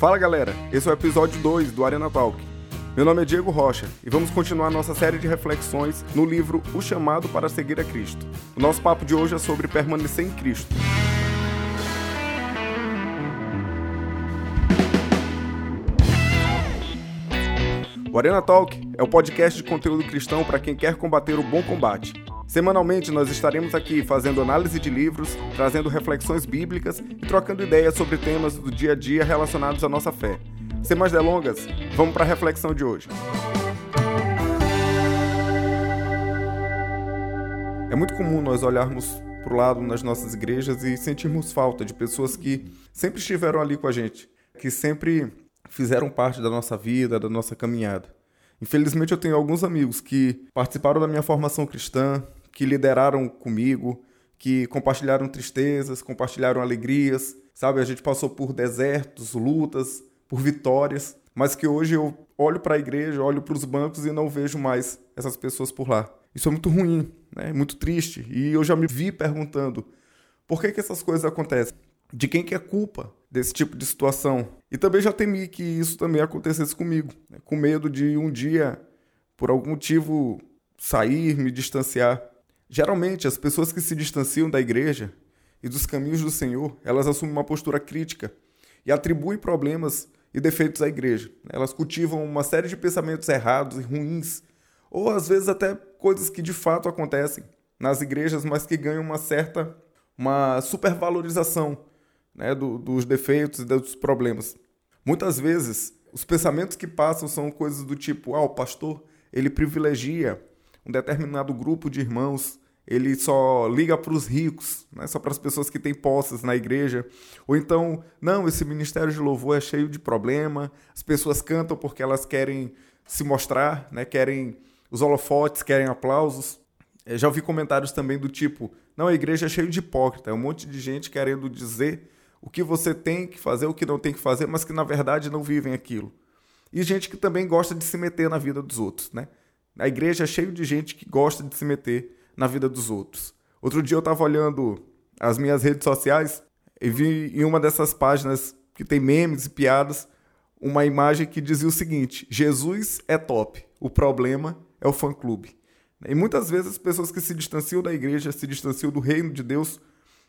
Fala galera, esse é o episódio 2 do Arena Talk. Meu nome é Diego Rocha e vamos continuar nossa série de reflexões no livro O Chamado para Seguir a Cristo. O nosso papo de hoje é sobre permanecer em Cristo. O Arena Talk é o podcast de conteúdo cristão para quem quer combater o bom combate. Semanalmente nós estaremos aqui fazendo análise de livros, trazendo reflexões bíblicas e trocando ideias sobre temas do dia a dia relacionados à nossa fé. Sem mais delongas, vamos para a reflexão de hoje. É muito comum nós olharmos para o lado nas nossas igrejas e sentirmos falta de pessoas que sempre estiveram ali com a gente, que sempre fizeram parte da nossa vida, da nossa caminhada. Infelizmente, eu tenho alguns amigos que participaram da minha formação cristã, que lideraram comigo, que compartilharam tristezas, compartilharam alegrias, sabe? A gente passou por desertos, lutas, por vitórias, mas que hoje eu olho para a igreja, olho para os bancos e não vejo mais essas pessoas por lá. Isso é muito ruim, né? muito triste. E eu já me vi perguntando por que, que essas coisas acontecem? De quem que é culpa desse tipo de situação? E também já temi que isso também acontecesse comigo, né? com medo de um dia, por algum motivo, sair, me distanciar. Geralmente, as pessoas que se distanciam da igreja e dos caminhos do Senhor, elas assumem uma postura crítica e atribuem problemas e defeitos à igreja. Elas cultivam uma série de pensamentos errados e ruins, ou às vezes até coisas que de fato acontecem nas igrejas, mas que ganham uma certa uma supervalorização né, do, dos defeitos e dos problemas. Muitas vezes, os pensamentos que passam são coisas do tipo: ah, o pastor ele privilegia um determinado grupo de irmãos ele só liga para os ricos, né? só para as pessoas que têm posses na igreja. Ou então, não, esse ministério de louvor é cheio de problema, as pessoas cantam porque elas querem se mostrar, né? querem os holofotes, querem aplausos. Eu já ouvi comentários também do tipo, não, a igreja é cheia de hipócrita, é um monte de gente querendo dizer o que você tem que fazer, o que não tem que fazer, mas que na verdade não vivem aquilo. E gente que também gosta de se meter na vida dos outros, né? A igreja é cheia de gente que gosta de se meter na vida dos outros. Outro dia eu estava olhando as minhas redes sociais e vi em uma dessas páginas que tem memes e piadas uma imagem que dizia o seguinte: Jesus é top, o problema é o fã-clube. E muitas vezes as pessoas que se distanciam da igreja, se distanciam do reino de Deus,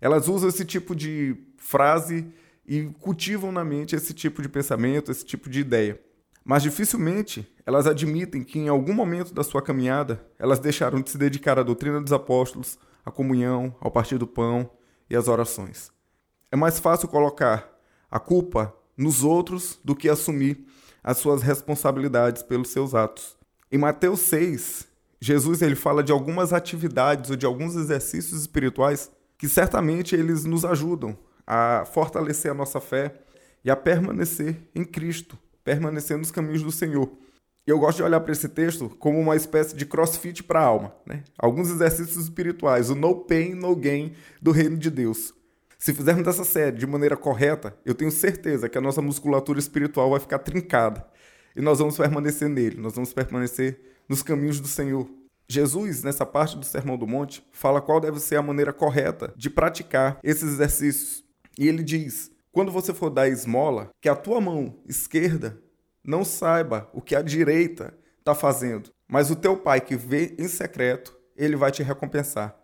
elas usam esse tipo de frase e cultivam na mente esse tipo de pensamento, esse tipo de ideia. Mas dificilmente elas admitem que em algum momento da sua caminhada elas deixaram de se dedicar à doutrina dos apóstolos, à comunhão, ao partir do pão e às orações. É mais fácil colocar a culpa nos outros do que assumir as suas responsabilidades pelos seus atos. Em Mateus 6, Jesus ele fala de algumas atividades ou de alguns exercícios espirituais que certamente eles nos ajudam a fortalecer a nossa fé e a permanecer em Cristo permanecer nos caminhos do Senhor. Eu gosto de olhar para esse texto como uma espécie de crossfit para a alma. Né? Alguns exercícios espirituais, o no pain, no gain do reino de Deus. Se fizermos essa série de maneira correta, eu tenho certeza que a nossa musculatura espiritual vai ficar trincada. E nós vamos permanecer nele, nós vamos permanecer nos caminhos do Senhor. Jesus, nessa parte do Sermão do Monte, fala qual deve ser a maneira correta de praticar esses exercícios. E ele diz: quando você for dar esmola, que a tua mão esquerda não saiba o que a direita está fazendo, mas o teu pai que vê em secreto, ele vai te recompensar.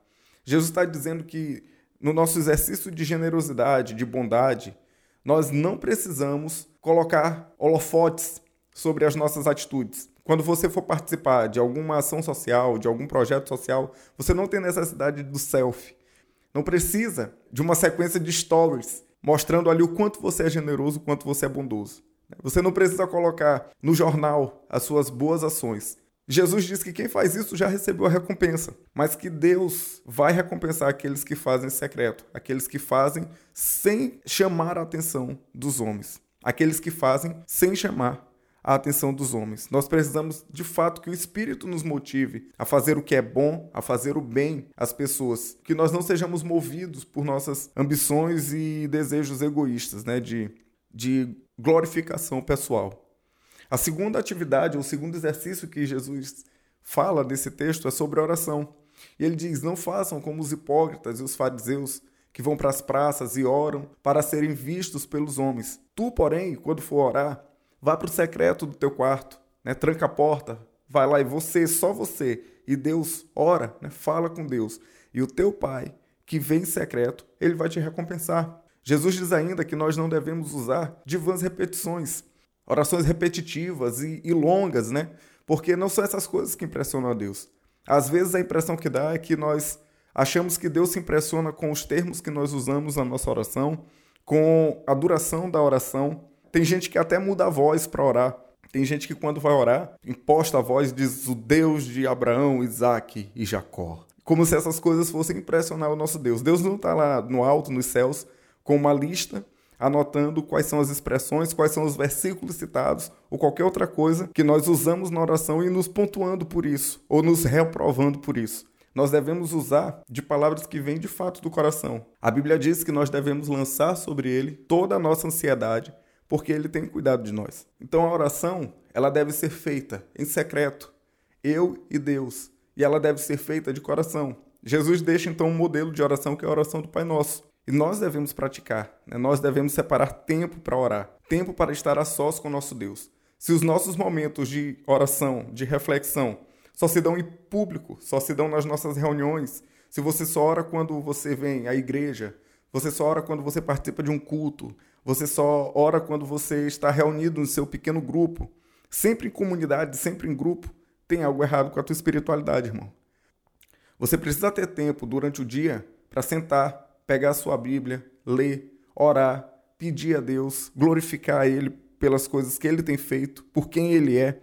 Jesus está dizendo que no nosso exercício de generosidade, de bondade, nós não precisamos colocar holofotes sobre as nossas atitudes. Quando você for participar de alguma ação social, de algum projeto social, você não tem necessidade do selfie. Não precisa de uma sequência de stories mostrando ali o quanto você é generoso, o quanto você é bondoso. Você não precisa colocar no jornal as suas boas ações. Jesus diz que quem faz isso já recebeu a recompensa, mas que Deus vai recompensar aqueles que fazem secreto, aqueles que fazem sem chamar a atenção dos homens, aqueles que fazem sem chamar a atenção dos homens. Nós precisamos, de fato, que o Espírito nos motive a fazer o que é bom, a fazer o bem às pessoas. Que nós não sejamos movidos por nossas ambições e desejos egoístas, né? De, de glorificação pessoal. A segunda atividade, o segundo exercício que Jesus fala nesse texto é sobre oração. E ele diz: Não façam como os hipócritas e os fariseus que vão para as praças e oram para serem vistos pelos homens. Tu, porém, quando for orar, vá para o secreto do teu quarto, né? tranca a porta, vai lá e você, só você, e Deus ora, né? fala com Deus. E o teu pai, que vem em secreto, ele vai te recompensar. Jesus diz ainda que nós não devemos usar de vãs repetições, orações repetitivas e, e longas, né? Porque não são essas coisas que impressionam a Deus. Às vezes a impressão que dá é que nós achamos que Deus se impressiona com os termos que nós usamos na nossa oração, com a duração da oração. Tem gente que até muda a voz para orar. Tem gente que quando vai orar, imposta a voz e diz o Deus de Abraão, Isaac e Jacó. Como se essas coisas fossem impressionar o nosso Deus. Deus não está lá no alto, nos céus, com uma lista anotando quais são as expressões, quais são os versículos citados ou qualquer outra coisa que nós usamos na oração e nos pontuando por isso ou nos reprovando por isso. Nós devemos usar de palavras que vêm de fato do coração. A Bíblia diz que nós devemos lançar sobre ele toda a nossa ansiedade, porque ele tem cuidado de nós. Então a oração, ela deve ser feita em secreto, eu e Deus, e ela deve ser feita de coração. Jesus deixa então um modelo de oração que é a oração do Pai Nosso. E nós devemos praticar, né? nós devemos separar tempo para orar, tempo para estar a sós com nosso Deus. Se os nossos momentos de oração, de reflexão, só se dão em público, só se dão nas nossas reuniões, se você só ora quando você vem à igreja, você só ora quando você participa de um culto, você só ora quando você está reunido no seu pequeno grupo, sempre em comunidade, sempre em grupo, tem algo errado com a tua espiritualidade, irmão. Você precisa ter tempo durante o dia para sentar, pegar a sua Bíblia, ler, orar, pedir a Deus, glorificar a Ele pelas coisas que Ele tem feito, por quem Ele é.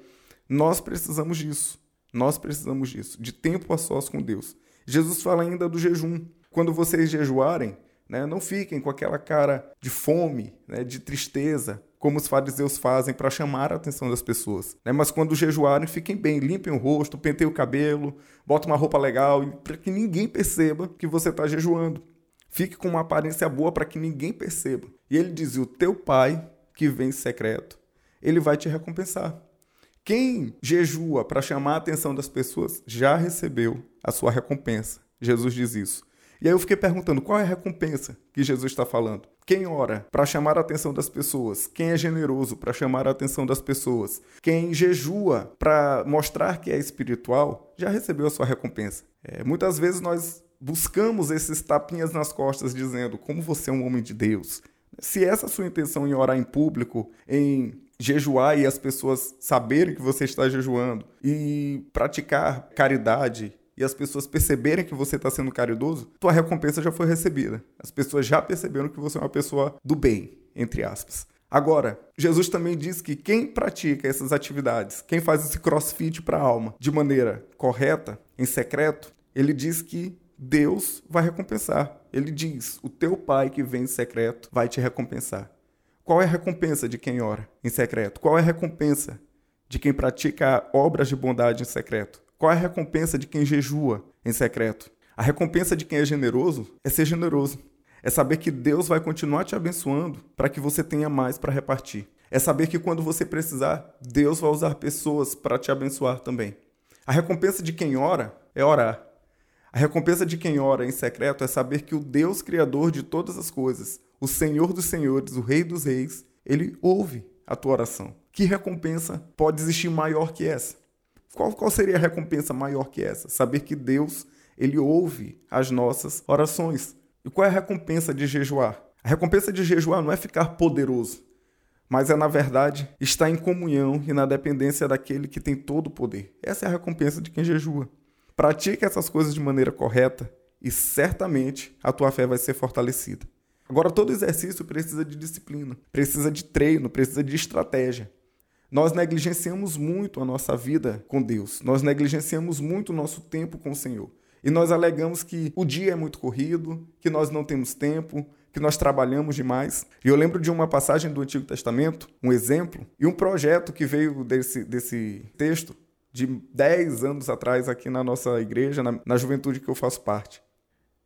Nós precisamos disso. Nós precisamos disso, de tempo a sós com Deus. Jesus fala ainda do jejum. Quando vocês jejuarem, né, não fiquem com aquela cara de fome, né, de tristeza, como os fariseus fazem para chamar a atenção das pessoas. Né? Mas quando jejuarem, fiquem bem, limpem o rosto, penteiem o cabelo, botem uma roupa legal, para que ninguém perceba que você está jejuando. Fique com uma aparência boa para que ninguém perceba. E ele dizia: O teu pai, que vem em secreto, ele vai te recompensar. Quem jejua para chamar a atenção das pessoas já recebeu a sua recompensa. Jesus diz isso. E aí eu fiquei perguntando qual é a recompensa que Jesus está falando. Quem ora para chamar a atenção das pessoas? Quem é generoso para chamar a atenção das pessoas? Quem jejua para mostrar que é espiritual já recebeu a sua recompensa. É, muitas vezes nós buscamos esses tapinhas nas costas dizendo como você é um homem de Deus. Se essa é a sua intenção em orar em público, em jejuar e as pessoas saberem que você está jejuando e praticar caridade e as pessoas perceberem que você está sendo caridoso, tua recompensa já foi recebida. As pessoas já perceberam que você é uma pessoa do bem, entre aspas. Agora, Jesus também diz que quem pratica essas atividades, quem faz esse crossfit para a alma de maneira correta, em secreto, ele diz que Deus vai recompensar. Ele diz: O teu pai que vem em secreto vai te recompensar. Qual é a recompensa de quem ora em secreto? Qual é a recompensa de quem pratica obras de bondade em secreto? Qual é a recompensa de quem jejua em secreto? A recompensa de quem é generoso é ser generoso. É saber que Deus vai continuar te abençoando para que você tenha mais para repartir. É saber que quando você precisar, Deus vai usar pessoas para te abençoar também. A recompensa de quem ora é orar. A recompensa de quem ora em secreto é saber que o Deus Criador de todas as coisas, o Senhor dos Senhores, o Rei dos Reis, ele ouve a tua oração. Que recompensa pode existir maior que essa? Qual, qual seria a recompensa maior que essa? Saber que Deus ele ouve as nossas orações. E qual é a recompensa de jejuar? A recompensa de jejuar não é ficar poderoso, mas é, na verdade, estar em comunhão e na dependência daquele que tem todo o poder. Essa é a recompensa de quem jejua. Pratique essas coisas de maneira correta e certamente a tua fé vai ser fortalecida. Agora, todo exercício precisa de disciplina, precisa de treino, precisa de estratégia. Nós negligenciamos muito a nossa vida com Deus, nós negligenciamos muito o nosso tempo com o Senhor. E nós alegamos que o dia é muito corrido, que nós não temos tempo, que nós trabalhamos demais. E eu lembro de uma passagem do Antigo Testamento, um exemplo, e um projeto que veio desse, desse texto, de 10 anos atrás aqui na nossa igreja, na, na juventude que eu faço parte.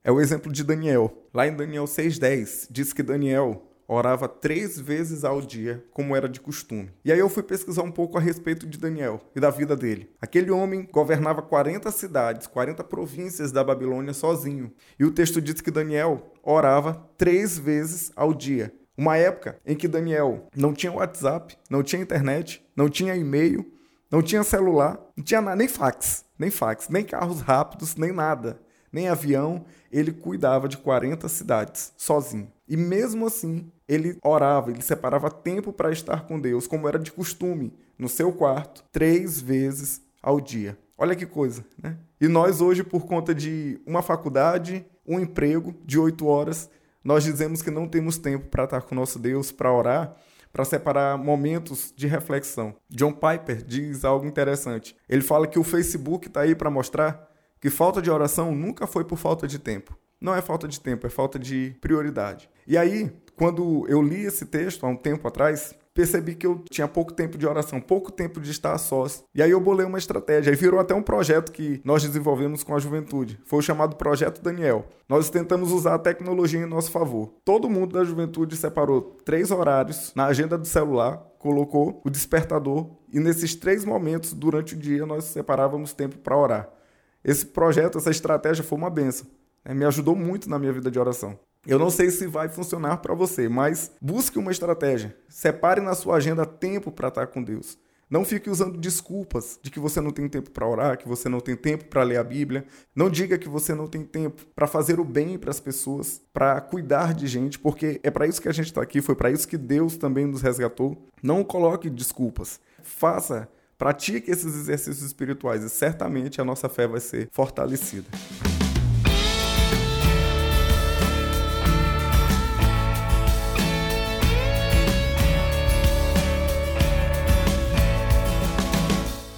É o exemplo de Daniel. Lá em Daniel 6,10, diz que Daniel orava três vezes ao dia, como era de costume. E aí eu fui pesquisar um pouco a respeito de Daniel e da vida dele. Aquele homem governava 40 cidades, 40 províncias da Babilônia sozinho. E o texto diz que Daniel orava três vezes ao dia. Uma época em que Daniel não tinha WhatsApp, não tinha internet, não tinha e-mail, não tinha celular, não tinha nada, nem fax, nem fax, nem carros rápidos, nem nada, nem avião. Ele cuidava de 40 cidades sozinho. E mesmo assim, ele orava, ele separava tempo para estar com Deus, como era de costume, no seu quarto, três vezes ao dia. Olha que coisa, né? E nós hoje, por conta de uma faculdade, um emprego de oito horas, nós dizemos que não temos tempo para estar com nosso Deus, para orar, para separar momentos de reflexão. John Piper diz algo interessante. Ele fala que o Facebook está aí para mostrar que falta de oração nunca foi por falta de tempo. Não é falta de tempo, é falta de prioridade. E aí, quando eu li esse texto há um tempo atrás, percebi que eu tinha pouco tempo de oração, pouco tempo de estar a sós. E aí eu bolei uma estratégia. E virou até um projeto que nós desenvolvemos com a juventude. Foi o chamado Projeto Daniel. Nós tentamos usar a tecnologia em nosso favor. Todo mundo da juventude separou três horários na agenda do celular, colocou o despertador e nesses três momentos durante o dia nós separávamos tempo para orar. Esse projeto, essa estratégia foi uma benção. Né? Me ajudou muito na minha vida de oração. Eu não sei se vai funcionar para você, mas busque uma estratégia. Separe na sua agenda tempo para estar com Deus. Não fique usando desculpas de que você não tem tempo para orar, que você não tem tempo para ler a Bíblia. Não diga que você não tem tempo para fazer o bem para as pessoas, para cuidar de gente, porque é para isso que a gente está aqui, foi para isso que Deus também nos resgatou. Não coloque desculpas. Faça, pratique esses exercícios espirituais e certamente a nossa fé vai ser fortalecida.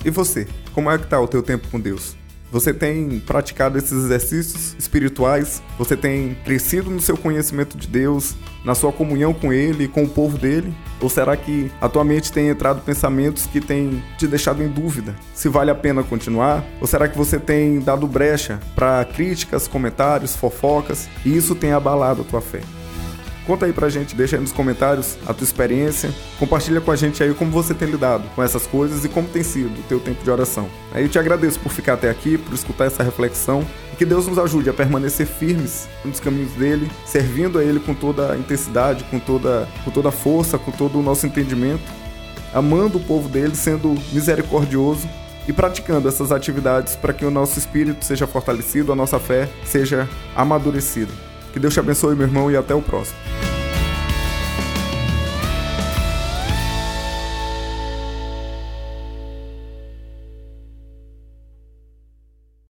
E você? Como é que tá o teu tempo com Deus? Você tem praticado esses exercícios espirituais? Você tem crescido no seu conhecimento de Deus, na sua comunhão com Ele, com o povo dele? Ou será que a tua mente tem entrado pensamentos que têm te deixado em dúvida se vale a pena continuar? Ou será que você tem dado brecha para críticas, comentários, fofocas e isso tem abalado a tua fé? Conta aí pra gente, deixa aí nos comentários a tua experiência, compartilha com a gente aí como você tem lidado com essas coisas e como tem sido o teu tempo de oração. Aí eu te agradeço por ficar até aqui, por escutar essa reflexão e que Deus nos ajude a permanecer firmes nos caminhos dele, servindo a ele com toda a intensidade, com toda, com toda a força, com todo o nosso entendimento, amando o povo dele, sendo misericordioso e praticando essas atividades para que o nosso espírito seja fortalecido, a nossa fé seja amadurecida. Que Deus te abençoe, meu irmão, e até o próximo.